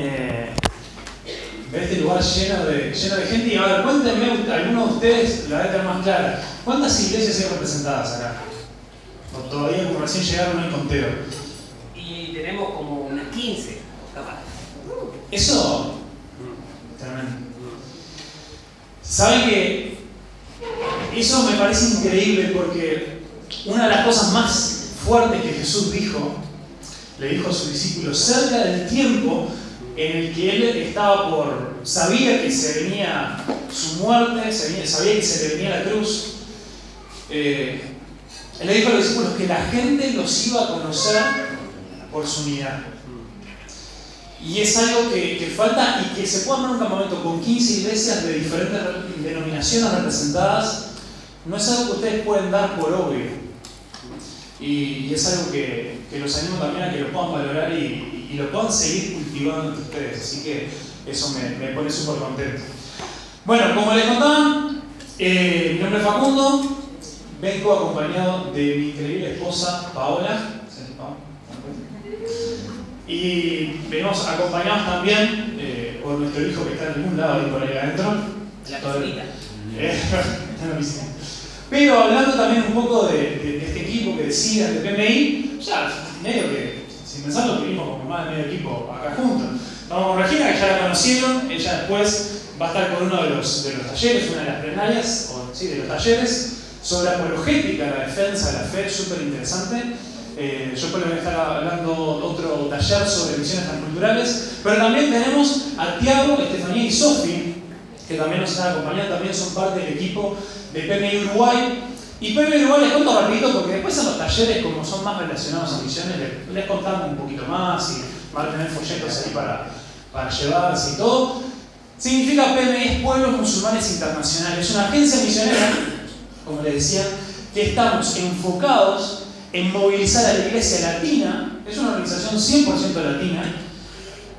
eh, de este lugar lleno de, lleno de gente. Y a ver, cuéntenme, algunos de ustedes la deben más clara. ¿Cuántas iglesias hay representadas acá? O todavía como recién llegaron hay conteo. Y tenemos como unas 15, capaz. Eso, tremendo. ¿Saben que eso me parece increíble porque una de las cosas más fuertes que Jesús dijo, le dijo a sus discípulos, cerca del tiempo en el que él estaba por, sabía que se venía su muerte, sabía que se le venía la cruz, eh, él le dijo a los discípulos que la gente los iba a conocer por su unidad. Y es algo que, falta y que se puede dar un campamento con 15 iglesias de diferentes denominaciones representadas, no es algo que ustedes pueden dar por obvio. Y, es algo que, los animo también a que lo puedan valorar y, lo puedan seguir entre ustedes. Así que eso me, pone súper contento. Bueno, como les contaba, eh, mi nombre es Facundo, vengo acompañado de mi increíble esposa Paola. Y venimos acompañados también eh, por nuestro hijo que está en algún lado y por ahí adentro. La piscinita. Eh, Pero hablando también un poco de, este equipo que decía, de PMI, ya medio que, sin pensarlo, tuvimos como más de medio equipo acá juntos. Vamos con Regina, que ya la conocieron, ella después va a estar con uno de los, de los talleres, una de las plenarias, o sí, de los talleres, sobre apologética, la defensa de la fe, súper interesante. Eh, yo creo que voy a estar hablando otro taller sobre misiones transculturales, pero también tenemos a Tiago, Estefanía y Sofi, que también nos están acompañando, también son parte del equipo de PMI Uruguay. Y PMI Uruguay les cuento rapidito porque después en los talleres, como son más relacionados a misiones, les, contamos un poquito más y van a tener folletos ahí para, para llevarse y todo. Significa PMI es Pueblos Musulmanes Internacionales, es una agencia misionera, como les decía, que estamos enfocados en movilizar a la iglesia latina, es una organización 100% latina,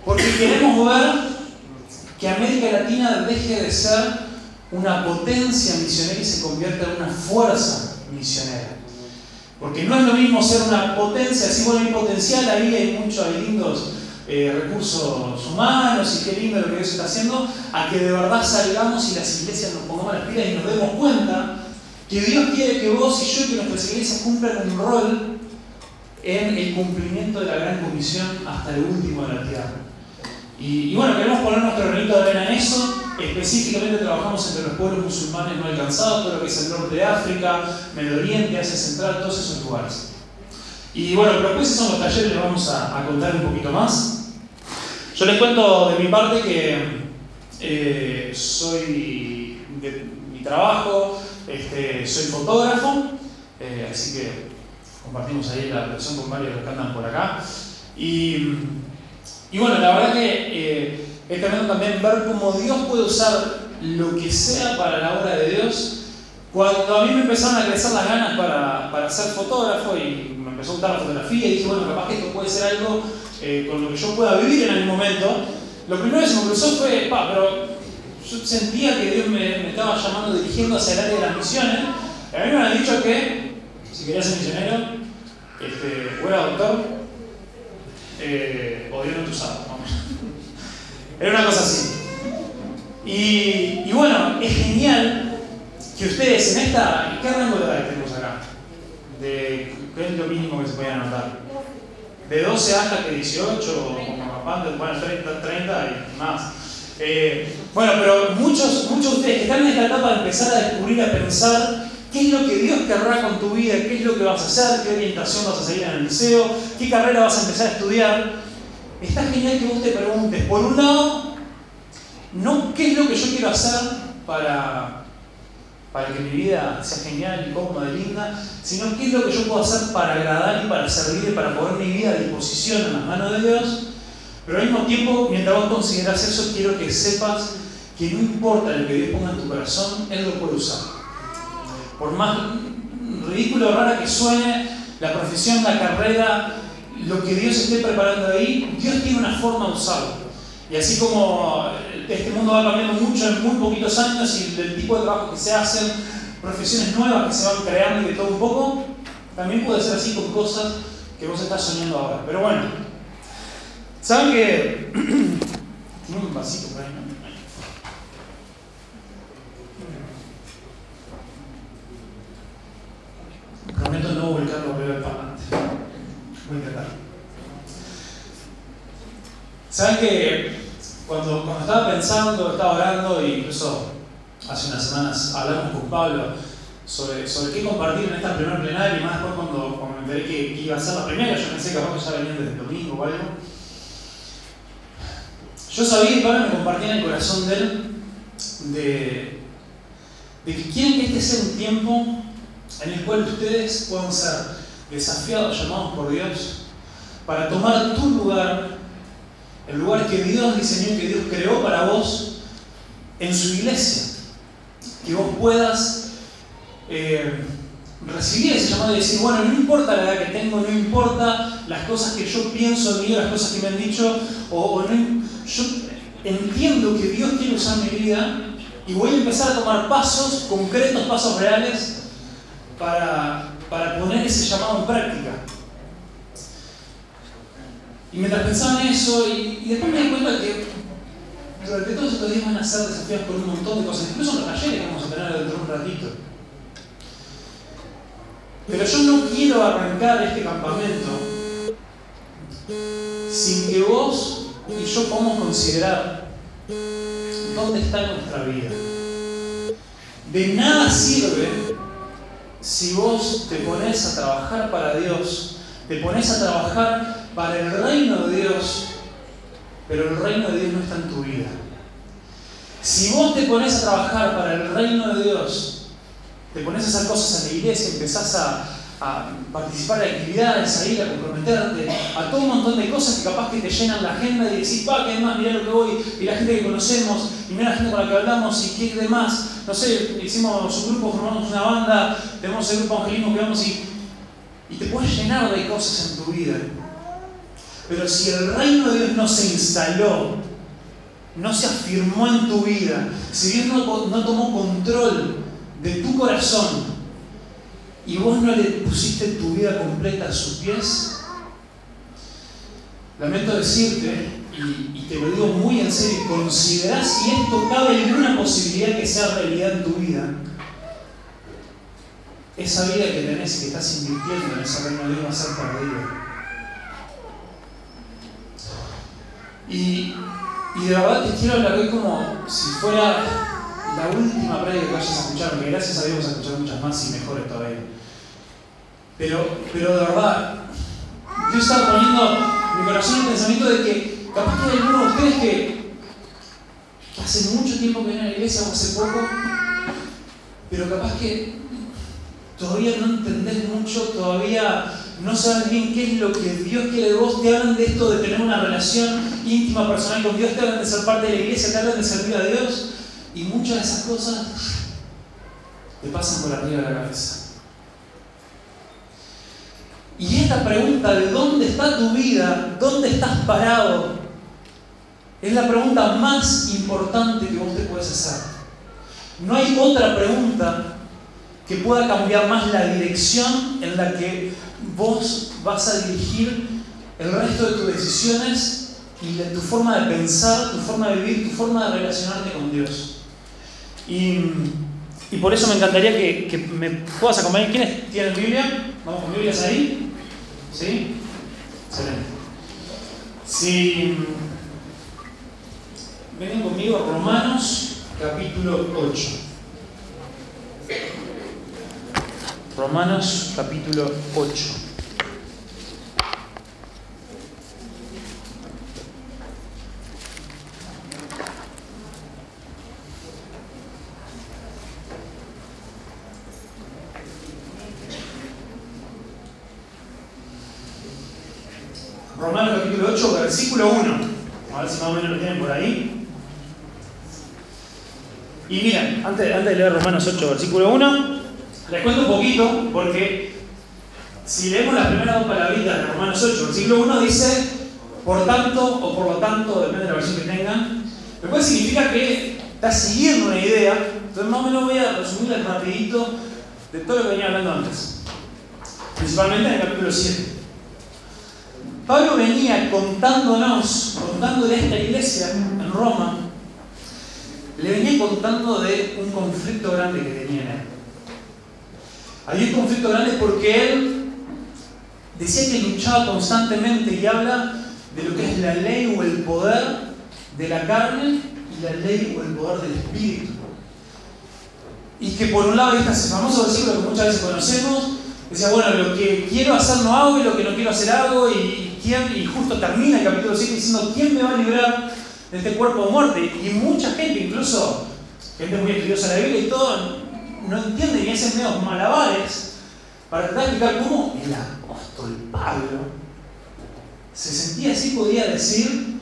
porque queremos ver que América Latina deje de ser una potencia misionera y se convierta en una fuerza misionera. Porque no es lo mismo ser una potencia, así bueno, hay potencial, ahí hay muchos, hay lindos eh, recursos humanos y qué lindo lo que Dios está haciendo, a que de verdad salgamos y las iglesias nos pongamos las pilas y nos demos cuenta que Dios quiere que vos y yo y que nuestras iglesias cumplan un rol en el cumplimiento de la gran comisión hasta el último de la tierra. Y, bueno, queremos poner nuestro granito de arena en eso. Específicamente trabajamos entre los pueblos musulmanes no alcanzados, todo lo que es el norte de África, Medio Oriente, Asia Central, todos esos lugares. Y bueno, pero después son los talleres, les vamos a, contar un poquito más. Yo les cuento de mi parte que eh, soy de mi trabajo, este, soy fotógrafo, eh, así que compartimos ahí la versión con varios que andan por acá. Y y bueno, la verdad que eh, es tremendo también ver cómo Dios puede usar lo que sea para la obra de Dios. Cuando a mí me empezaron a crecer las ganas para, para ser fotógrafo y me empezó a gustar la fotografía y dije, bueno, capaz que esto puede ser algo eh, con lo que yo pueda vivir en algún momento, lo primero que se me cruzó fue, pa, pero yo sentía que Dios me, me, estaba llamando, dirigiendo hacia el área de las misiones. a mí me han dicho que, si quería ser misionero, este, o era doctor, eh, o Dios no te usaba, vamos. Era una cosa así. Y, y, bueno, es genial que ustedes en esta. ¿Qué rango de edad tenemos acá? De, ¿Qué es lo mínimo que se puede anotar? De 12 hasta que 18, bueno, 30, 30 y más. Eh, bueno, pero muchos, muchos de ustedes que están en esta etapa de empezar a descubrir, a pensar ¿Qué es lo que Dios querrá con tu vida? ¿Qué es lo que vas a hacer? ¿Qué orientación vas a seguir en el liceo? ¿Qué carrera vas a empezar a estudiar? Está genial que vos te preguntes, por un lado, no qué es lo que yo quiero hacer para, para que mi vida sea genial y cómoda y linda, sino qué es lo que yo puedo hacer para agradar y para servir y para poner mi vida a disposición en las manos de Dios. Pero al mismo tiempo, mientras vos consideras eso, quiero que sepas que no importa lo que Dios ponga en tu corazón, Él lo puede usar por más ridículo o rara que suene, la profesión, la carrera, lo que Dios esté preparando ahí, Dios tiene una forma de usarlo. Y así como este mundo va cambiando mucho en muy poquitos años y el tipo de trabajo que se hacen, profesiones nuevas que se van creando y de todo un poco, también puede ser así con cosas que vos estás soñando ahora. Pero bueno, saben que un vasito por ahí. Prometo no volcarlo a beber para adelante. Voy a intentar. ¿Saben que cuando, cuando estaba pensando, estaba orando, e incluso hace unas semanas hablamos con Pablo sobre, sobre qué compartir en esta primera plenaria y más después cuando, cuando me enteré que, iba a ser la primera, yo pensé que capaz que ya venían desde el domingo o algo. Yo sabía y Pablo me compartía en el corazón de él de, de que quieren que este sea un tiempo en el cual ustedes puedan ser desafiados, llamados por Dios, para tomar tu lugar, el lugar que Dios diseñó, que Dios creó para vos en su iglesia. Que vos puedas eh, recibir ese llamado y decir, bueno, no importa la edad que tengo, no importa las cosas que yo pienso de mí, las cosas que me han dicho, o, o no, yo entiendo que Dios quiere usar mi vida y voy a empezar a tomar pasos concretos, pasos reales para, para poner ese llamado en práctica. Y mientras pensaba en eso, y, después me di cuenta que durante todos estos días van a ser desafiados por un montón de cosas, incluso los talleres que vamos a tener dentro de un ratito. Pero yo no quiero arrancar este campamento sin que vos y yo podamos considerar dónde está nuestra vida. De nada sirve si vos te pones a trabajar para Dios, te pones a trabajar para el reino de Dios, pero el reino de Dios no está en tu vida. Si vos te pones a trabajar para el reino de Dios, te pones a hacer cosas en la iglesia, empezás a, participar en actividades, a ir a comprometerte, a todo un montón de cosas que capaz que te llenan la agenda y decís, pa, que demás, mirá lo que voy, y la gente que conocemos, y mira la gente con la que hablamos, y qué demás. No sé, hicimos un grupo, formamos una banda, tenemos el grupo evangelismo que vamos y, y te puedes llenar de cosas en tu vida. Pero si el reino de Dios no se instaló, no se afirmó en tu vida, si Dios no, no tomó control de tu corazón, y vos no le pusiste tu vida completa a sus pies, lamento decirte, y, te lo digo muy en serio, considerá si esto cabe alguna posibilidad que sea realidad en tu vida. Esa vida que tenés y que estás invirtiendo en ese reino de Dios va a ser perdida. Y, y de verdad te quiero hablar hoy como si fuera la última prédica que vayas a escuchar, porque gracias a Dios vas a escuchar muchas más y mejores todavía. Pero, pero de verdad, yo estaba poniendo en mi corazón el pensamiento de que capaz que hay algunos de ustedes que, hace mucho tiempo que vienen a la iglesia o hace poco, pero capaz que todavía no entendés mucho, todavía no sabes bien qué es lo que Dios quiere de vos, te hablan de esto de tener una relación íntima, personal con Dios, te hablan de ser parte de la iglesia, te hablan de servir a Dios, y muchas de esas cosas te pasan por arriba de la cabeza. Y esta pregunta de dónde está tu vida, dónde estás parado, es la pregunta más importante que vos te puedes hacer. No hay otra pregunta que pueda cambiar más la dirección en la que vos vas a dirigir el resto de tus decisiones y de tu forma de pensar, tu forma de vivir, tu forma de relacionarte con Dios. Y, por eso me encantaría que, me puedas acompañar. ¿Quiénes tienen Biblia? ¿Vamos con Biblias ahí? ¿Sí? Excelente. Si vengan conmigo Romanos capítulo 8. Romanos capítulo 8. Romanos capítulo 8, versículo 1. A ver si más o menos lo tienen por ahí. Y miren, antes, antes de leer Romanos 8, versículo 1, les cuento un poquito, porque si leemos las primeras dos palabritas de Romanos 8, versículo 1, dice, por tanto, o por lo tanto, depende de la versión que tengan, después significa que está siguiendo una idea, entonces más o menos voy a resumirles rapidito de todo lo que venía hablando antes, principalmente en el capítulo 7. Pablo venía contándonos, contándole a esta iglesia en Roma, le venía contando de un conflicto grande que tenía en él. Había un conflicto grande porque él decía que luchaba constantemente y habla de lo que es la ley o el poder de la carne y la ley o el poder del espíritu. Y que por un lado está ese famoso versículo que muchas veces conocemos, decía, bueno, lo que quiero hacer no hago y lo que no quiero hacer hago, y, quién, y justo termina el capítulo 7 diciendo, ¿quién me va a librar de este cuerpo de muerte? Y mucha gente, incluso gente muy estudiosa de la Biblia y todo, no entiende y hacen medios malabares para tratar de explicar cómo el apóstol Pablo se sentía así, podía decir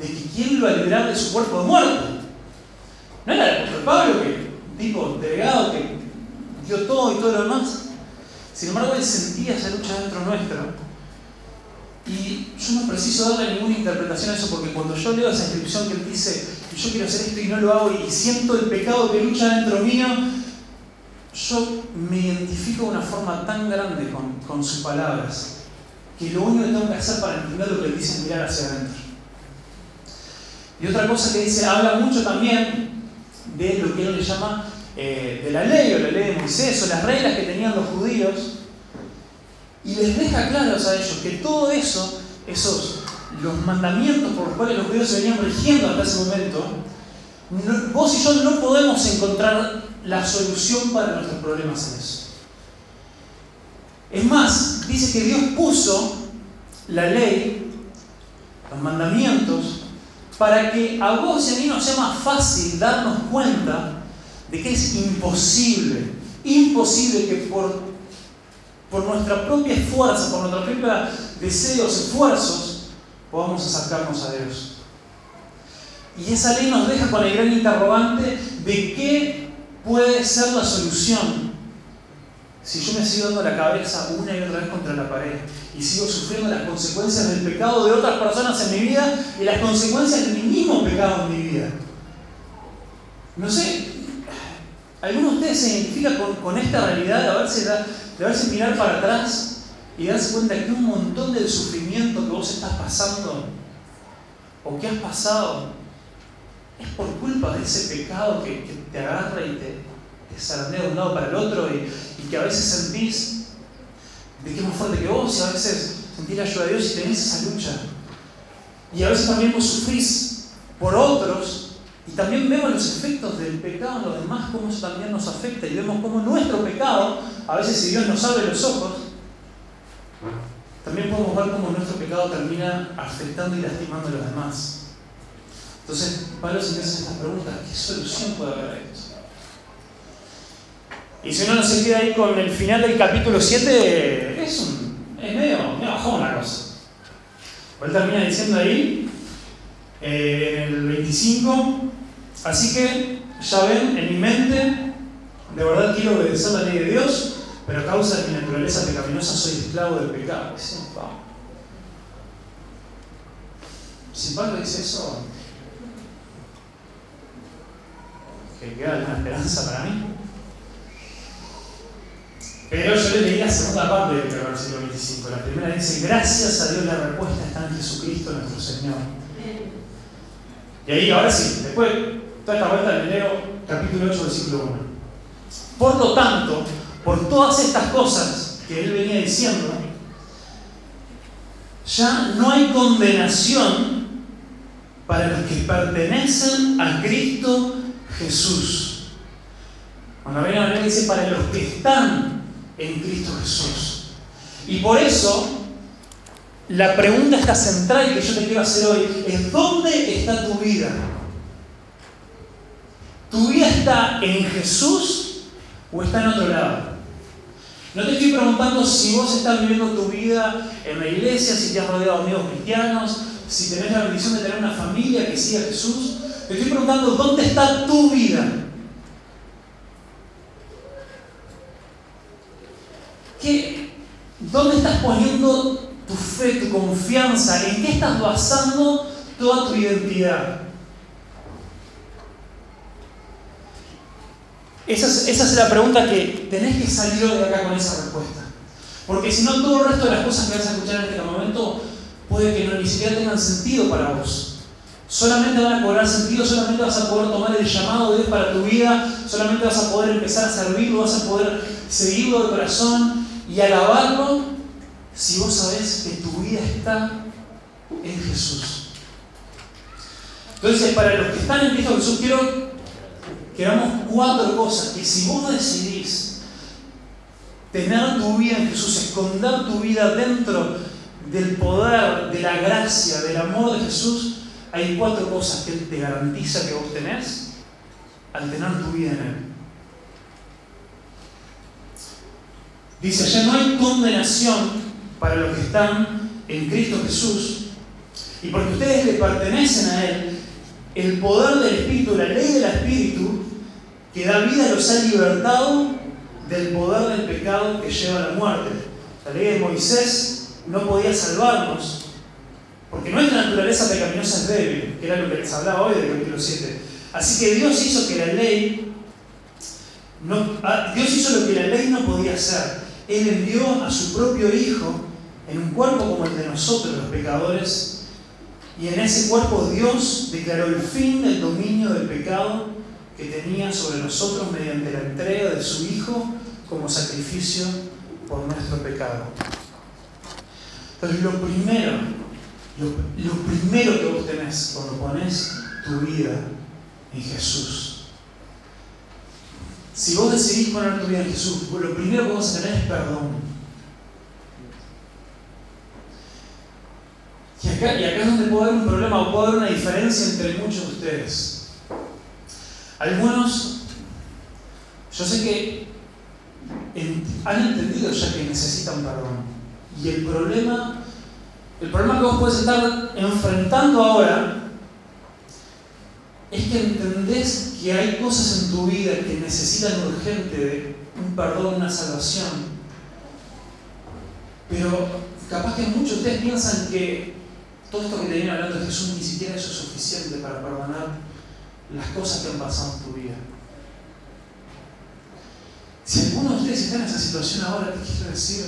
de que quién lo va a liberar de su cuerpo de muerte. No era el apóstol Pablo que tipo delegado que dio todo y todo lo demás. Sin embargo, él sentía esa lucha dentro nuestro. Y yo no preciso darle ninguna interpretación a eso porque cuando yo leo esa inscripción que él dice, yo quiero hacer esto y no lo hago y siento el pecado que lucha dentro mío, yo me identifico de una forma tan grande con, con sus palabras que lo único que tengo que hacer para entender lo que él dice es mirar hacia adentro. Y otra cosa que dice, habla mucho también de lo que él le llama eh, de la ley o la ley de Moisés o las reglas que tenían los judíos y les deja claros a ellos que todo eso, esos los mandamientos por los cuales los judíos se venían rigiendo hasta ese momento, vos y yo no podemos encontrar la solución para nuestros problemas en eso. Es más, dice que Dios puso la ley, los mandamientos, para que a vos y a mí nos sea más fácil darnos cuenta de que es imposible, imposible que por, por nuestra propia fuerza, por nuestros propios deseos, esfuerzos, podamos acercarnos a Dios. Y esa ley nos deja con el gran interrogante de qué puede ser la solución si yo me sigo dando la cabeza una y otra vez contra la pared y sigo sufriendo las consecuencias del pecado de otras personas en mi vida y las consecuencias de mi mismo pecado en mi vida. No sé, ¿alguno de ustedes se identifica con, esta realidad de haberse mirar para atrás y darse cuenta que un montón del sufrimiento que vos estás pasando o que has pasado es por culpa de ese pecado que, que te agarra y te, te zarandea de un lado para el otro y, que a veces sentís de que es más fuerte que vos y a veces sentís la ayuda de Dios y tenés esa lucha. Y a veces también vos sufrís por otros y también vemos los efectos del pecado en los demás, cómo eso también nos afecta y vemos cómo nuestro pecado, a veces si Dios nos abre los ojos, también podemos ver cómo nuestro pecado termina afectando y lastimando a los demás. Entonces, Pablo se hace estas preguntas, ¿qué solución puede haber a esto? Y si uno no se queda ahí con el final del capítulo 7, es, un, es medio, medio bajón la cosa. Él termina diciendo ahí, eh, en el 25, así que ya ven, en mi mente, de verdad quiero obedecer la ley de Dios, pero a causa de mi naturaleza pecaminosa soy esclavo del pecado. Si Pablo dice eso, que queda alguna esperanza para mí. Pero yo le leí la segunda parte del versículo 25. La primera dice, gracias a Dios la respuesta está en Jesucristo nuestro Señor. Y ahí, ahora sí, después, toda esta vuelta le leo capítulo 8, versículo 1. Por lo tanto, por todas estas cosas que él venía diciendo, ya no hay condenación para los que pertenecen a Cristo Jesús. Cuando viene la dice para los que están en Cristo Jesús. Y por eso, la pregunta está central que yo te quiero hacer hoy es, ¿dónde está tu vida? ¿Tu vida está en Jesús o está en otro lado? No te estoy preguntando si vos estás viviendo tu vida en la iglesia, si te has rodeado de amigos cristianos, si tenés la bendición de tener una familia que siga a Jesús. Te estoy preguntando dónde está tu vida. ¿Dónde estás poniendo tu fe, tu confianza? ¿En qué estás basando toda tu identidad? Esa es, la pregunta que tenés que salir de acá con esa respuesta. Porque si no, todo el resto de las cosas que vas a escuchar en este momento puede que no ni siquiera tengan sentido para vos. Solamente van a cobrar sentido, solamente vas a poder tomar el llamado de Dios para tu vida, solamente vas a poder empezar a servirlo, vas a poder seguirlo de corazón y alabarlo si vos sabés que tu vida está en Jesús. Entonces, para los que están en Cristo Jesús, quiero que hagamos cuatro cosas que si vos decidís tener tu vida en Jesús, esconder tu vida dentro del poder, de la gracia, del amor de Jesús, hay cuatro cosas que Él te garantiza que vos tenés al tener tu vida en Él. Dice, ya no hay condenación para los que están en Cristo Jesús. Y porque ustedes le pertenecen a Él, el poder del Espíritu, la ley del Espíritu, que da vida, los ha libertado del poder del pecado que lleva a la muerte. La ley de Moisés no podía salvarnos, porque nuestra naturaleza pecaminosa es débil, que era lo que les hablaba hoy del capítulo 7. Así que Dios hizo que la ley, no, ah, Dios hizo lo que la ley no podía hacer. Él envió a su propio Hijo en un cuerpo como el de nosotros, los pecadores, y en ese cuerpo Dios declaró el fin del dominio del pecado que tenía sobre nosotros mediante la entrega de su Hijo como sacrificio por nuestro pecado. Entonces lo primero, lo, primero que vos tenés cuando pones tu vida en Jesús, si vos decidís poner tu vida en Jesús, lo primero que vos a tener es perdón. Y acá, y acá es donde puede haber un problema o puede haber una diferencia entre muchos de ustedes. Algunos, yo sé que han entendido ya que necesitan perdón. Y el problema, el problema que vos puedes estar enfrentando ahora es que entendés que hay cosas en tu vida que necesitan urgente un perdón, una salvación. Pero capaz que muchos de ustedes piensan que todo esto que te viene hablando de Jesús ni siquiera es suficiente para perdonar las cosas que han pasado en tu vida. Si alguno de ustedes está en esa situación ahora, te quiero decir,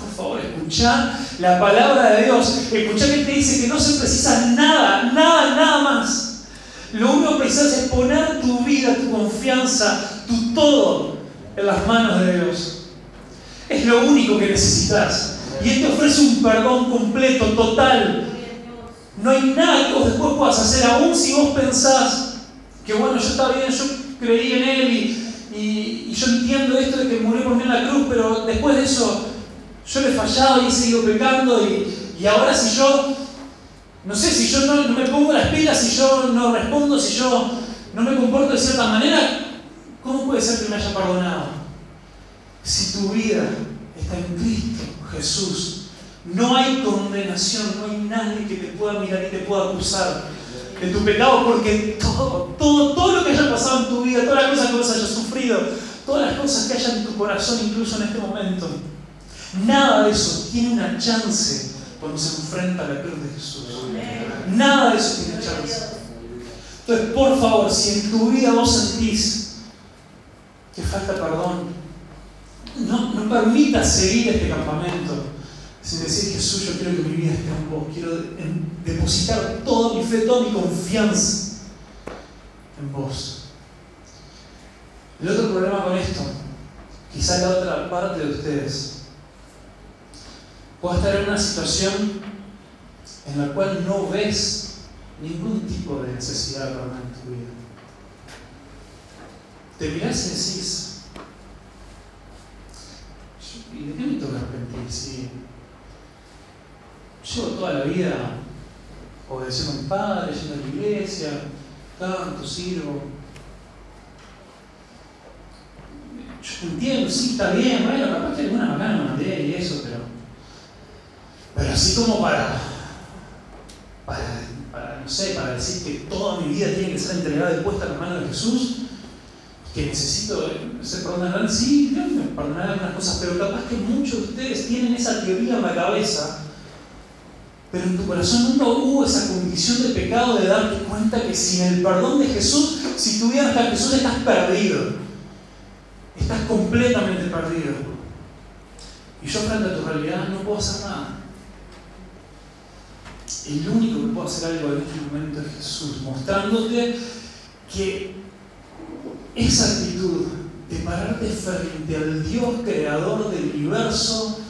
por favor, escucha la palabra de Dios. Escucha que te dice que no se precisa nada, nada, nada más. Lo único que precisas es poner tu vida, tu confianza, tu todo en las manos de Dios. Es lo único que necesitas. Y Él te ofrece un perdón completo, total. No hay nada que vos después puedas hacer, aún si vos pensás que bueno, yo estaba bien, yo creí en Él y, yo entiendo esto de que murió por mí en la cruz, pero después de eso yo le he fallado y he seguido pecando y, ahora si yo, no sé, si yo no, me pongo las pilas, si yo no respondo, si yo no me comporto de cierta manera, ¿cómo puede ser que me haya perdonado? Si tu vida está en Cristo, Jesús. No hay condenación, no hay nadie que te pueda mirar y te pueda acusar de tu pecado, porque todo, todo, todo lo que haya pasado en tu vida, todas las cosas que vos hayas sufrido, todas las cosas que hayan en tu corazón, incluso en este momento, nada de eso tiene una chance cuando se enfrenta a la cruz de Jesús. Nada de eso tiene chance. Entonces, por favor, si en tu vida vos sentís que falta perdón, no, no permitas seguir este campamento sin decir Jesús, yo quiero que mi vida esté en vos, quiero depositar toda mi fe, toda mi confianza en vos. El otro problema con esto, quizá la otra parte de ustedes, puede estar en una situación en la cual no ves ningún tipo de necesidad de en tu vida. Te mirás y decís, ¿Y de qué me toca arrepentir? Si llevo toda la vida obedeciendo a mi padre, yendo a la iglesia, canto, sirvo. Yo entiendo, sí, está bien, bueno, capaz que alguna macana me mandé y eso, pero. Pero así como para, para, para, no sé, para decir que toda mi vida tiene que ser entregada y puesta en las manos de Jesús, que necesito ser perdonado. Sí, me perdonar algunas cosas, pero capaz que muchos de ustedes tienen esa teoría en la cabeza, pero en tu corazón nunca hubo esa condición de pecado de darte cuenta que sin el perdón de Jesús, si tuvieras hasta Jesús, estás perdido. Estás completamente perdido. Y yo frente a tu realidad no puedo hacer nada. el único que puede hacer algo en este momento es Jesús, mostrándote que esa actitud de pararte frente al Dios creador del universo,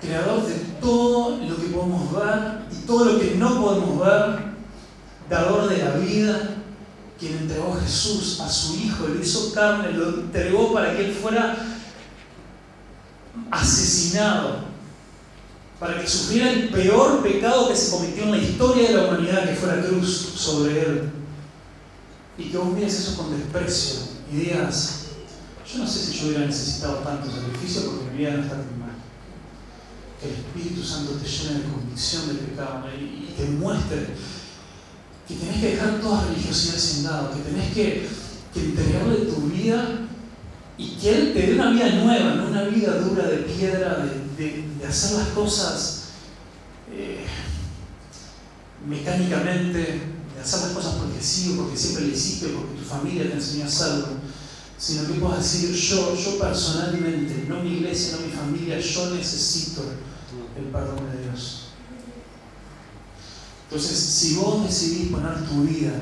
creador de todo lo que podemos ver y todo lo que no podemos ver, dador de la vida, quien entregó a Jesús, a su Hijo, lo hizo carne, lo entregó para que Él fuera asesinado, para que sufriera el peor pecado que se cometió en la historia de la humanidad, que fue la cruz sobre Él. Y que vos mires eso con desprecio y digas, yo no sé si yo hubiera necesitado tanto sacrificio porque mi vida no está tan. Que el Espíritu Santo te llene de convicción del pecado y te muestre que tenés que dejar toda religiosidad sin lado, que tenés que, que entregarle tu vida y que Él te dé una vida nueva, no una vida dura de piedra, de, hacer las cosas eh, mecánicamente, de hacer las cosas porque sí o porque siempre le hiciste porque tu familia te enseñó a hacerlo, sino que puedas decir, yo, yo personalmente, no mi iglesia, no mi familia, yo necesito perdón de Dios. Entonces, si vos decidís poner tu vida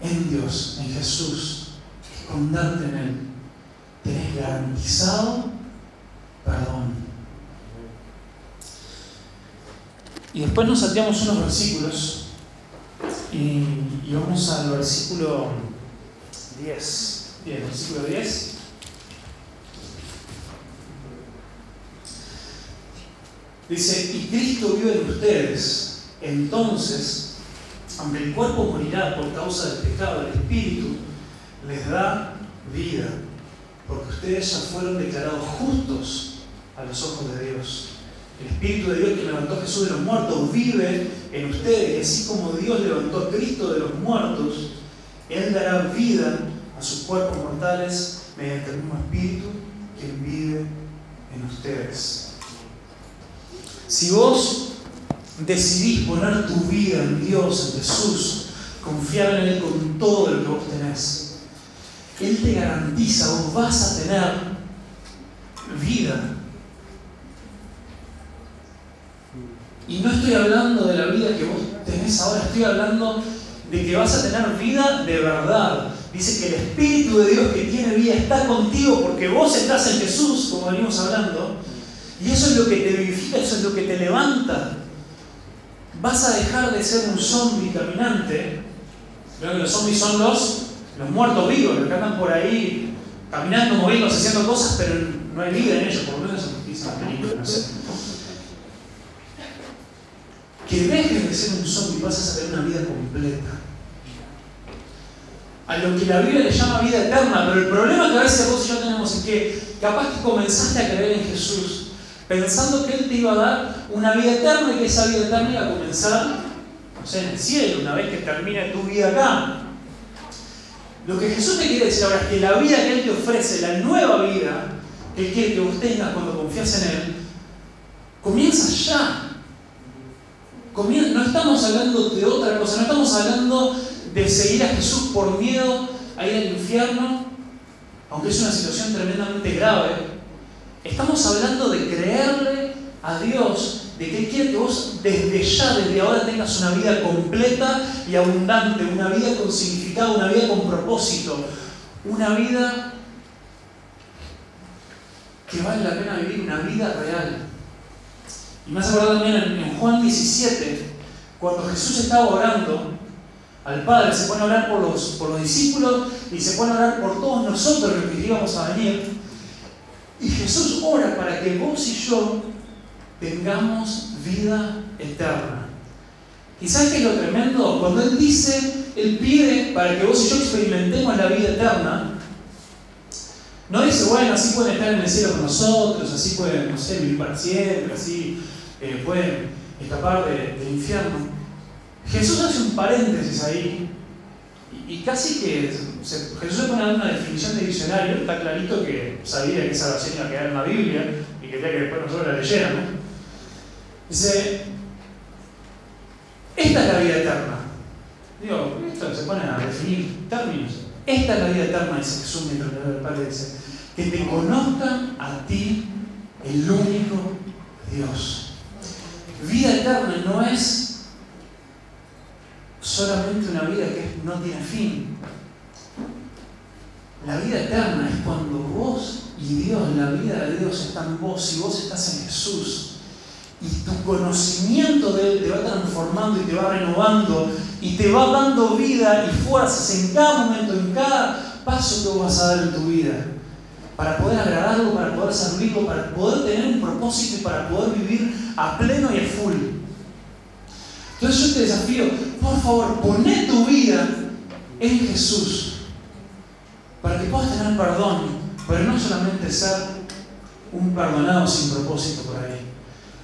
en Dios, en Jesús, esconderte en Él, tenés garantizado perdón. Y después nos salteamos unos versículos y, y vamos al versículo 10. Bien, versículo 10. Dice, y Cristo vive en ustedes. Entonces, aunque el cuerpo morirá por causa del pecado, el Espíritu les da vida, porque ustedes ya fueron declarados justos a los ojos de Dios. El Espíritu de Dios que levantó a Jesús de los muertos vive en ustedes, y así como Dios levantó a Cristo de los muertos, Él dará vida a sus cuerpos mortales mediante el mismo Espíritu que vive en ustedes. Si vos decidís poner tu vida en Dios, en Jesús, confiar en Él con todo lo que vos tenés, Él te garantiza, vos vas a tener vida. Y no estoy hablando de la vida que vos tenés ahora, estoy hablando de que vas a tener vida de verdad. Dice que el Espíritu de Dios que tiene vida está contigo porque vos estás en Jesús, como venimos hablando. Y eso es lo que te vivifica, eso es lo que te levanta. Vas a dejar de ser un zombie caminante. Creo que los zombies son los, los muertos vivos, los que andan por ahí caminando, moviéndose, haciendo cosas, pero no hay vida en ellos, por lo menos eso dice la película, no sé. Que dejes de ser un zombie vas a tener una vida completa. A lo que la Biblia le llama vida eterna, pero el problema que a veces vos y yo tenemos es que capaz que comenzaste a creer en Jesús pensando que Él te iba a dar una vida eterna y que esa vida eterna iba a comenzar, no sé, en el cielo, una vez que termine tu vida acá. Lo que Jesús te quiere decir ahora es que la vida que Él te ofrece, la nueva vida que Él quiere que vos tengas cuando confías en Él, comienza ya. No estamos hablando de otra cosa, no estamos hablando de seguir a Jesús por miedo a ir al infierno, aunque es una situación tremendamente grave, Estamos hablando de creerle a Dios, de que Él quiere que vos desde ya, desde ahora tengas una vida completa y abundante, una vida con significado, una vida con propósito, una vida que vale la pena vivir, una vida real. Y me hace acordar también en, Juan 17, cuando Jesús estaba orando al Padre, se pone a orar por los, por los discípulos y se pone a orar por todos nosotros los que íbamos a venir. Y Jesús ora para que vos y yo tengamos vida eterna. ¿Y sabes qué es lo tremendo? Cuando Él dice, Él pide para que vos y yo experimentemos la vida eterna, no dice, bueno, así pueden estar en el cielo con nosotros, así pueden, no sé, vivir para siempre, así eh, pueden escapar del infierno. Jesús hace un paréntesis ahí y casi que Jesús se pone a dar una definición de diccionario, está clarito que sabía que esa versión iba a quedar en la Biblia y quería que después nosotros la leyéramos. Dice, esta es la vida eterna. Digo, esto se pone a definir términos. Esta es la vida eterna, dice Jesús mientras el Padre dice, que te conozcan a ti, el único Dios. vida eterna no es vida que no tiene fin. La vida eterna es cuando vos y Dios, la vida de Dios está en vos y vos estás en Jesús. Y tu conocimiento de Él te va transformando y te va renovando y te va dando vida y fuerzas en cada momento, en cada paso que vos vas a dar en tu vida. Para poder agradarlo, para poder servirlo, para poder tener un propósito y para poder vivir a pleno y a full. Entonces yo te desafío, por favor, poné tu vida en Jesús para que puedas tener perdón, pero no solamente ser un perdonado sin propósito por ahí,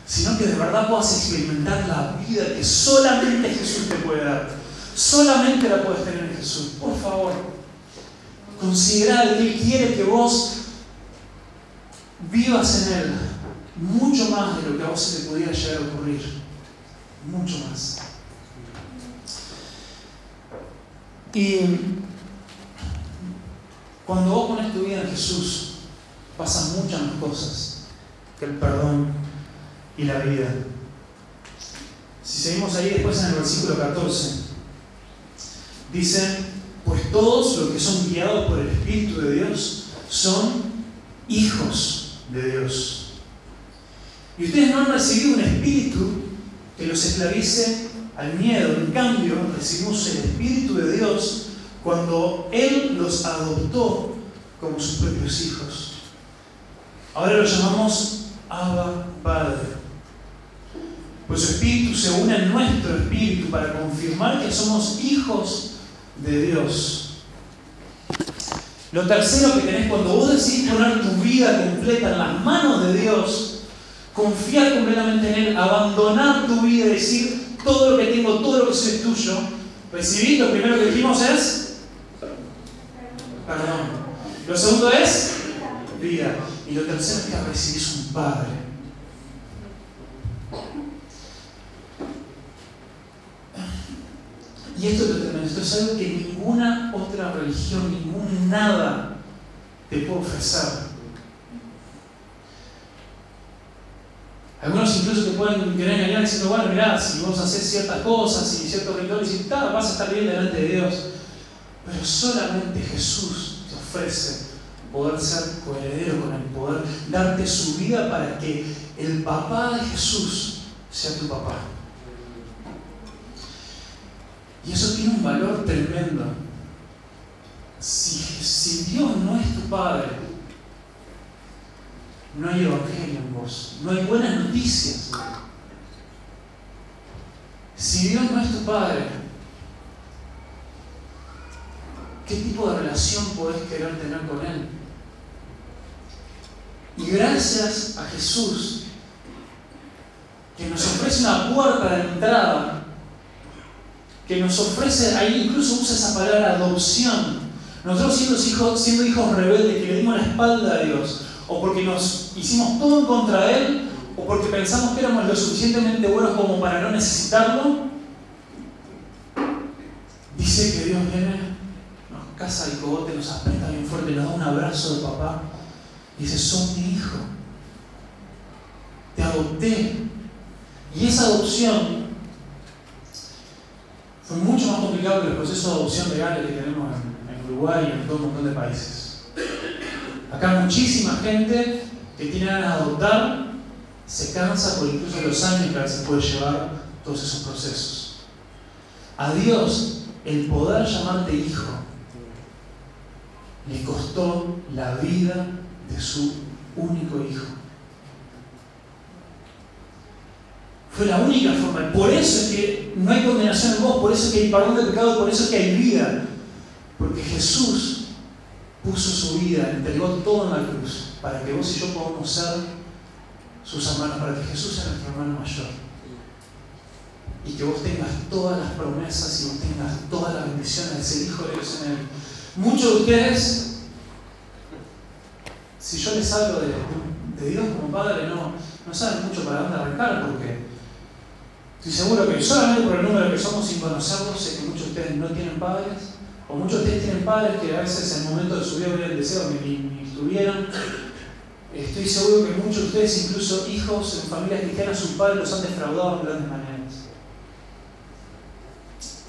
sino que de verdad puedas experimentar la vida que solamente Jesús te puede dar. Solamente la puedes tener en Jesús. Por favor, considera que Él quiere que vos vivas en Él mucho más de lo que a vos se te pudiera llegar a ocurrir. Mucho más. Y cuando vos pones tu vida en Jesús, pasan muchas más cosas que el perdón y la vida. Si seguimos ahí después en el versículo 14, dice, pues todos los que son guiados por el Espíritu de Dios son hijos de Dios. Y ustedes no han recibido un espíritu que los esclavice al miedo, en cambio recibimos el Espíritu de Dios cuando Él los adoptó como sus propios hijos. Ahora lo llamamos Abba Padre. Pues su espíritu se une a nuestro espíritu para confirmar que somos hijos de Dios. Lo tercero que tenés cuando vos decidís poner tu vida completa en las manos de Dios, confiar completamente en Él, abandonar tu vida y decir todo lo que tengo, todo lo que soy tuyo, recibir, lo primero que dijimos es perdón. Lo segundo es vida. Y lo tercero es que recibís un Padre. Y esto es tremendo. Esto es algo que ninguna otra religión, ningún nada te puede ofrecer. Algunos incluso te pueden querer engañar diciendo, bueno, mirá, si vos haces ciertas cosas y ciertos rituales y tal, vas a estar bien delante de Dios. Pero solamente Jesús te ofrece poder ser coheredero con el poder darte su vida para que el papá de Jesús sea tu papá. Y eso tiene un valor tremendo. Si, si Dios no es tu padre, no hay evangelio en vos, no hay buenas noticias. Si Dios no es tu padre, ¿Qué tipo de relación podés querer tener con Él? Y gracias a Jesús, que nos ofrece una puerta de entrada, que nos ofrece, ahí incluso usa esa palabra adopción. Nosotros siendo hijos, siendo hijos rebeldes, que le dimos la espalda a Dios, o porque nos hicimos todo en contra de Él, o porque pensamos que éramos lo suficientemente buenos como para no necesitarlo, dice que Dios viene casa y cogote, nos aprieta bien fuerte, nos da un abrazo de papá y dice, son mi hijo. Te adopté. Y esa adopción fue mucho más complicado que el proceso de adopción legal que tenemos en, Uruguay y en todo un montón de países. Acá muchísima gente que tiene ganas de adoptar se cansa por incluso los años que a veces puede llevar todos esos procesos. A Dios, el poder llamarte hijo le costó la vida de su único hijo. Fue la única forma. Por eso es que no hay condenación en vos, por eso es que hay perdón de pecado, por eso es que hay vida. Porque Jesús puso su vida, entregó todo en la cruz, para que vos y yo podamos ser sus hermanos, para que Jesús sea nuestro hermano mayor. Y que vos tengas todas las promesas y vos tengas todas las bendiciones de ser hijo de Dios en él. Muchos de ustedes, si yo les hablo de, Dios como Padre, no, no saben mucho para dónde arrancar porque estoy seguro que solamente por el número que somos sin conocerlos, sé que muchos de ustedes no tienen padres, o muchos de ustedes tienen padres que a veces en el momento de su vida hubieran deseado que ni, ni estuvieran. Estoy seguro que muchos de ustedes, incluso hijos en familias cristianas, sus padres los han defraudado en grandes maneras.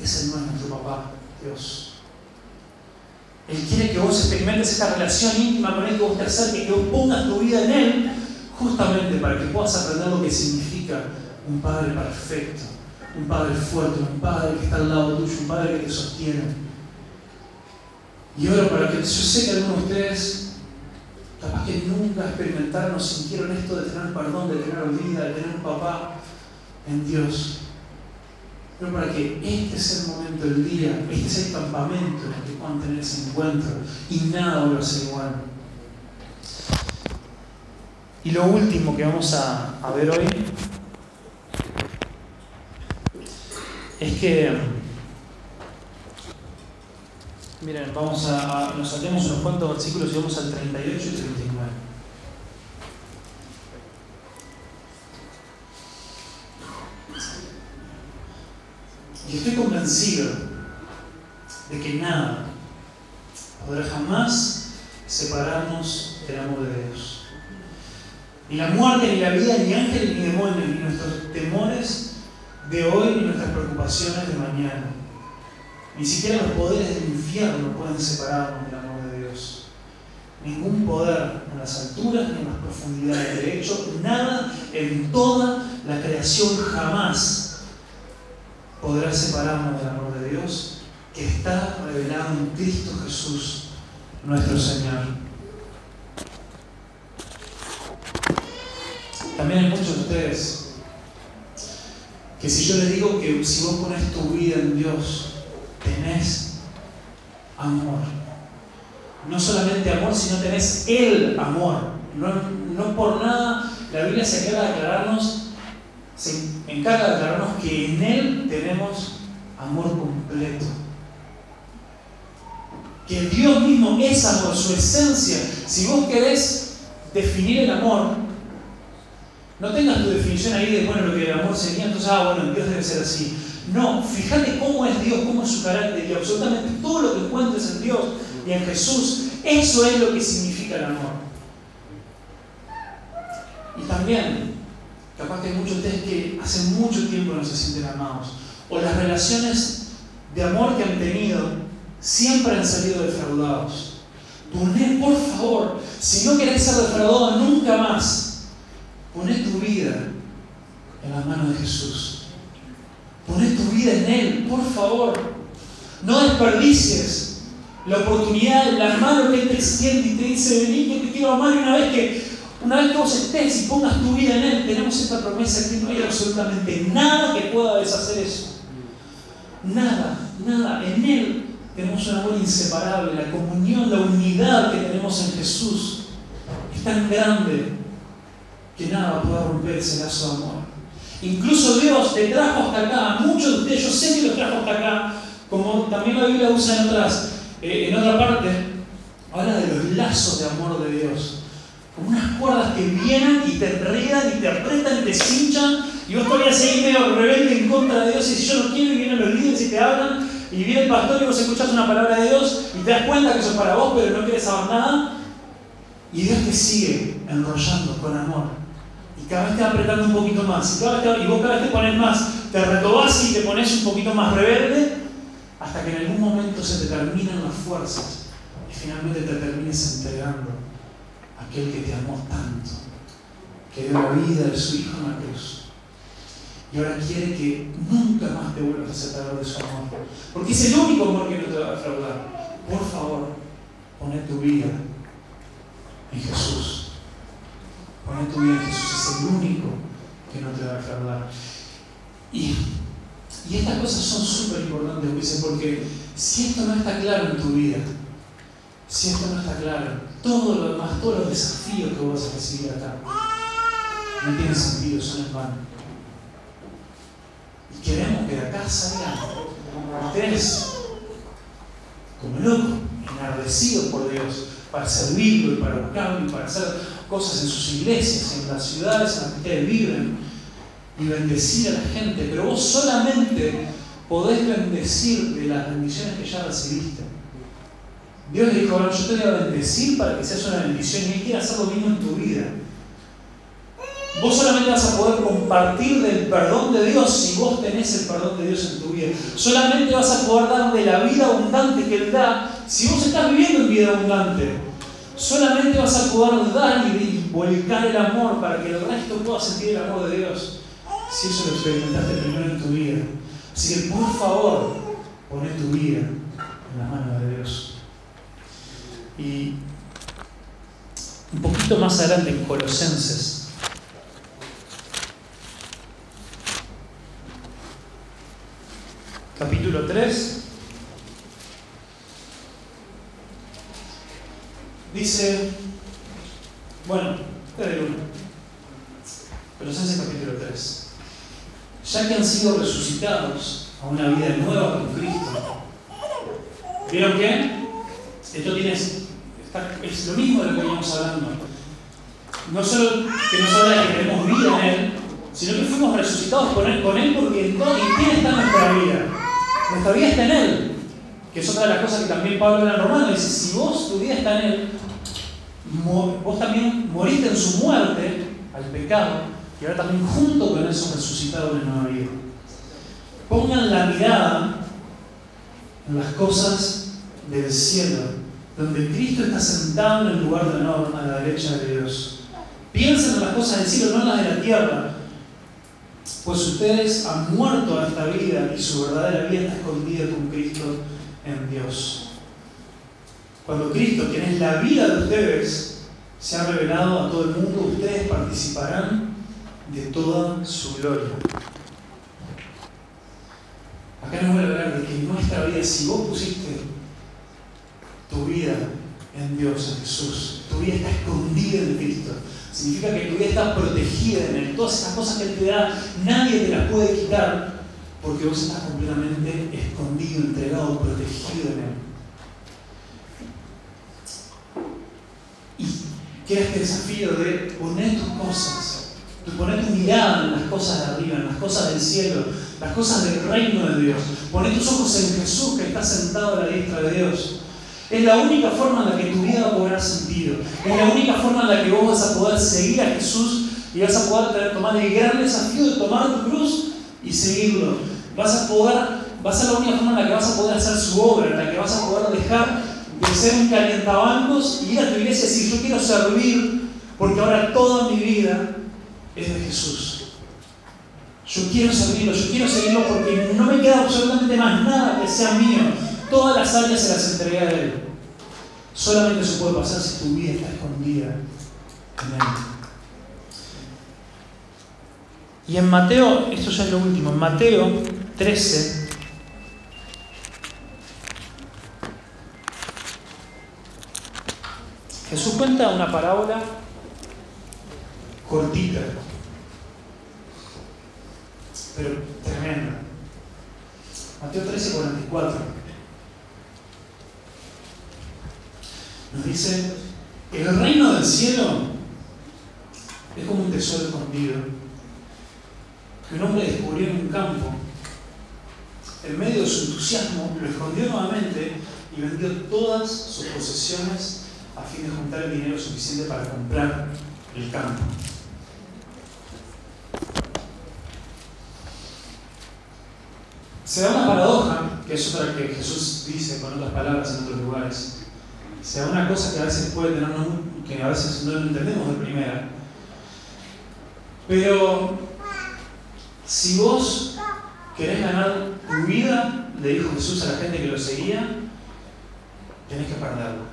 Ese no es nuestro papá, Dios. Él quiere que vos experimentes esta relación íntima con Él, que vos te acerques, que vos pongas tu vida en Él, justamente para que puedas aprender lo que significa un Padre perfecto, un Padre fuerte, un Padre que está al lado tuyo, un Padre que te sostiene. Y oro para que yo sé que algunos de ustedes capaz que nunca experimentaron o sintieron esto de tener perdón, de tener vida, de tener papá en Dios. Pero para que este sea el momento del día, este sea el campamento en el que puedan tener ese encuentro y nada vuelva a ser igual. Y lo último que vamos a ver hoy es que, miren, vamos a, nos saltemos unos cuantos versículos y vamos al 38 y 39. Y estoy convencido de que nada podrá jamás separarnos del amor de Dios. Ni la muerte, ni la vida, ni ángeles, ni demonios, ni nuestros temores de hoy, ni nuestras preocupaciones de mañana. Ni siquiera los poderes del infierno pueden separarnos del amor de Dios. Ningún poder en las alturas ni en las profundidades. De hecho, nada en toda la creación jamás podrá separarnos del amor de Dios que está revelado en Cristo Jesús, nuestro Señor. También hay muchos de ustedes que si yo les digo que si vos pones tu vida en Dios, tenés amor. No solamente amor, sino tenés el amor. No, no por nada la Biblia se queda de aclararnos se encarga de aclararnos que en Él tenemos amor completo. Que Dios mismo es amor, su esencia. Si vos querés definir el amor, no tengas tu definición ahí de, bueno, lo que el amor sería, entonces, ah, bueno, Dios debe ser así. No, fíjate cómo es Dios, cómo es su carácter y absolutamente todo lo que encuentres en Dios y en Jesús, eso es lo que significa el amor. Y también Capaz que hay muchos de ustedes que hace mucho tiempo no se sienten amados. O las relaciones de amor que han tenido siempre han salido defraudados. Poné, por favor, si no querés ser defraudado nunca más, poné tu vida en las manos de Jesús. Poné tu vida en Él, por favor. No desperdicies la oportunidad, la mano que Él te extiende y te dice, vení que te quiero amar y una vez que una vez que vos estés y pongas tu vida en Él, tenemos esta promesa que no hay absolutamente nada que pueda deshacer eso. Nada, nada. En Él tenemos un amor inseparable. La comunión, la unidad que tenemos en Jesús es tan grande que nada pueda romper ese lazo de amor. Incluso Dios te trajo hasta acá. Muchos de ustedes, yo sé que los trajo hasta acá, como también la Biblia usa en, otras, eh, en otra parte, habla de los lazos de amor de Dios como unas cuerdas que vienen y te enredan y te apretan y te cinchan y vos todavía seguís medio rebelde en contra de Dios y si yo no quiero y vienen los líderes y te hablan y viene el pastor y vos escuchás una palabra de Dios y te das cuenta que eso es para vos pero no quieres saber nada y Dios te sigue enrollando con amor y cada vez te va apretando un poquito más y, cada vez y vos cada vez te pones más te retobás y te pones un poquito más rebelde hasta que en algún momento se te terminan las fuerzas y finalmente te termines entregando aquel que te amó tanto, que dio la vida de su Hijo en la cruz. Y ahora quiere que nunca más te vuelvas a separar de su amor. Porque es el único amor que no te va a defraudar. Por favor, pone tu vida en Jesús. Pone tu vida en Jesús. Es el único que no te va a defraudar. Y, estas cosas son súper importantes, porque si esto no está claro en tu vida, si esto no está claro, todo lo demás, todos los desafíos que vas a recibir acá, no tienen sentido, son en vano. Y queremos que de acá salgan ustedes como locos, enardecidos por Dios, para servirlo y para buscarlo y para hacer cosas en sus iglesias, en las ciudades en las que ustedes viven y bendecir a la gente. Pero vos solamente podés bendecir de las bendiciones que ya recibiste Dios dijo, bueno, yo te voy a bendecir para que seas una bendición y Él quiere hacer lo mismo en tu vida. Vos solamente vas a poder compartir del perdón de Dios si vos tenés el perdón de Dios en tu vida. Solamente vas a poder dar de la vida abundante que Él da si vos estás viviendo en vida abundante. Solamente vas a poder dar y volcar el amor para que el resto pueda sentir el amor de Dios. Si eso lo experimentaste primero en tu vida. Así que por favor, poné tu vida en las manos de Dios. Y un poquito más adelante en Colosenses capítulo 3, dice, bueno, este el 1, Colosenses capítulo 3, ya que han sido resucitados a una vida nueva con Cristo, ¿vieron qué? Esto tiene, es lo mismo de lo que veníamos hablando. No solo que nos habla de que tenemos vida en Él, sino que fuimos resucitados con Él, con él porque en todo, ¿y quién está nuestra vida? Nuestra vida está en Él. Que es otra de las cosas que también Pablo el Romano dice, si vos tu vida está en Él, vos también moriste en su muerte al pecado y ahora también junto con sos resucitado en nueva vida. Pongan la mirada en las cosas del cielo, donde Cristo está sentado en el lugar de honor a la derecha de Dios. Piensen en las cosas del cielo, no en las de la tierra, pues ustedes han muerto a esta vida y su verdadera vida está escondida con Cristo en Dios. Cuando Cristo, quien es la vida de ustedes, se ha revelado a todo el mundo, ustedes participarán de toda su gloria. Acá nos voy a hablar de que nuestra vida, si vos pusiste tu vida en Dios, en Jesús, tu vida está escondida en Cristo, Significa que tu vida está protegida en Él. Todas esas cosas que Él te da, nadie te las puede quitar porque vos estás completamente escondido, entregado, protegido en Él. Y queda este desafío de poner tus cosas, de poner tu mirada en las cosas de arriba, en las cosas del cielo, las cosas del reino de Dios. Poner tus ojos en Jesús que está sentado a la diestra de Dios. Es la única forma en la que tu vida va a cobrar sentido. Es la única forma en la que vos vas a poder seguir a Jesús y vas a poder tener, tomar el gran desafío de tomar tu cruz y seguirlo. Vas a poder, va a ser la única forma en la que vas a poder hacer su obra, en la que vas a poder dejar de ser un calientabancos y ir a tu iglesia y decir, yo quiero servir porque ahora toda mi vida es de Jesús. Yo quiero servirlo, yo quiero seguirlo porque no me queda absolutamente más nada que sea mío. Todas las áreas se las entregué a Él. Solamente se puede pasar si tu vida está escondida en Él. Y en Mateo, esto ya es lo último, en Mateo 13, Jesús cuenta una parábola cortita, pero tremenda. Mateo 13, 44. Nos dice, el reino del cielo es como un tesoro escondido un hombre descubrió en un campo. En medio de su entusiasmo, lo escondió nuevamente y vendió todas sus posesiones a fin de juntar el dinero suficiente para comprar el campo. Se da una paradoja, que es otra que Jesús dice con otras palabras en otros lugares sea una cosa que a veces puede tener, que a veces no lo entendemos de primera. Pero si vos querés ganar tu vida, le dijo Jesús a la gente que lo seguía, tenés que perderlo.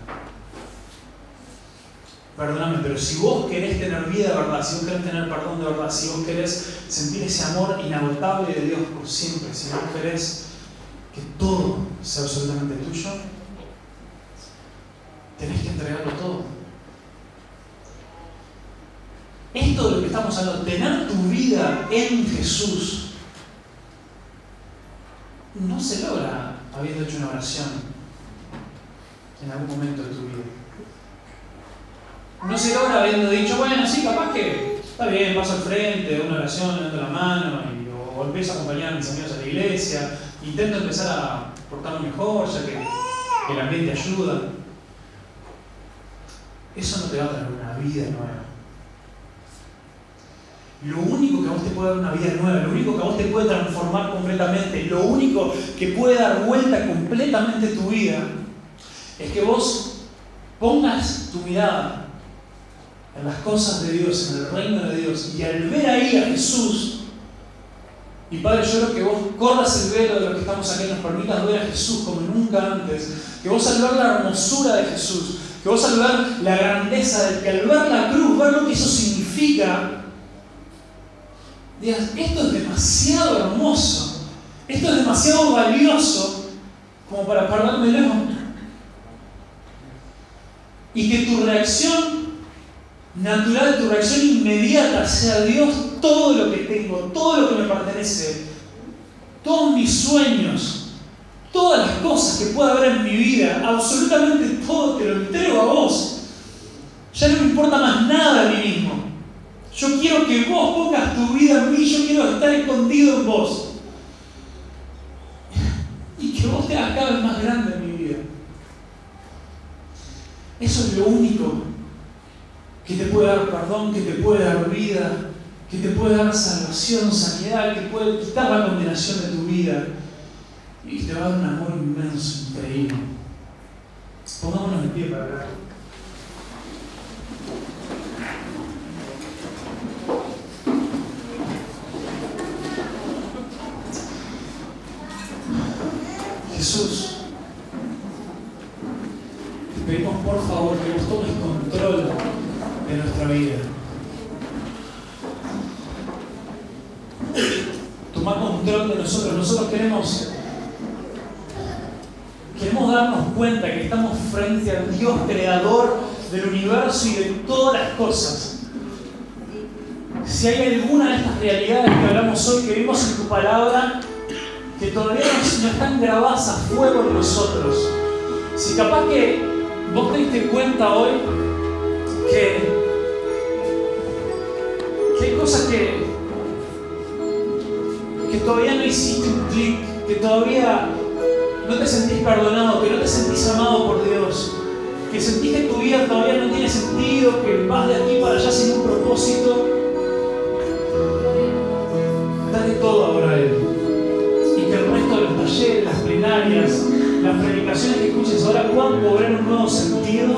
Perdóname, pero si vos querés tener vida de verdad, si vos querés tener perdón de verdad, si vos querés sentir ese amor inagotable de Dios por siempre, si vos querés que todo sea absolutamente tuyo, tenés que entregarlo todo. Esto de lo que estamos hablando, tener tu vida en Jesús, no se logra habiendo hecho una oración en algún momento de tu vida. No se logra habiendo dicho, bueno, sí, capaz que está bien, paso al frente, una oración, levanto la mano, o, empiezo a acompañar a mis amigos a la iglesia, intento empezar a portarme mejor, ya que el ambiente ayuda. eso no te va a traer una vida nueva. Lo único que a vos te puede dar una vida nueva, lo único que vos te puede transformar completamente, lo único que puede dar vuelta completamente tu vida, es que vos pongas tu mirada en las cosas de Dios, en el reino de Dios, y al ver ahí a Jesús, y Padre, yo quiero que vos corras el velo de lo que estamos aquí, nos permitas ver a Jesús como nunca antes, que vos al la hermosura de Jesús, que vos al la grandeza del que al ver la cruz, ver lo que eso significa, digas, esto es demasiado hermoso, esto es demasiado valioso como para perdérmelo. Y que tu reacción natural, tu reacción inmediata sea Dios, todo lo que tengo, todo lo que me pertenece, todos mis sueños, todas las cosas que pueda haber en mi vida, absolutamente todo te lo entrego a vos. Ya no me importa más nada de mí mismo. Yo quiero que vos pongas tu vida en mí, yo quiero estar escondido en vos. Y que vos te hagas cada vez más grande en mi vida. Eso es lo único que te puede dar perdón, que te puede dar vida, que te puede dar salvación, sanidad, que puede quitar la condenación de tu vida y te va a dar un amor inmenso, increíble. Pongámonos de pie para hablar. Jesús, te pedimos por favor que vos tomes control de nuestra vida. Toma control de nosotros. Nosotros queremos, queremos darnos cuenta que estamos frente al Dios creador del universo y de todas las cosas. Si hay alguna de estas realidades que hablamos hoy, que vimos en tu palabra, que todavía no, están grabadas a fuego en nosotros. Si capaz que vos te cuenta hoy que, que hay cosas que, que todavía no hiciste un clic, que todavía no te sentís perdonado, que no te sentís amado por Dios, que sentís que tu vida todavía no tiene sentido, que vas de aquí para allá sin un propósito, dale todo ahora a Él. Y que el resto de los talleres, las plenarias, las predicaciones que escuches ahora puedan cobrar un nuevo sentido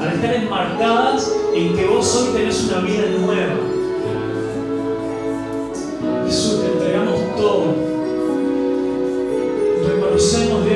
al estar enmarcadas en que vos hoy tenés una vida nueva.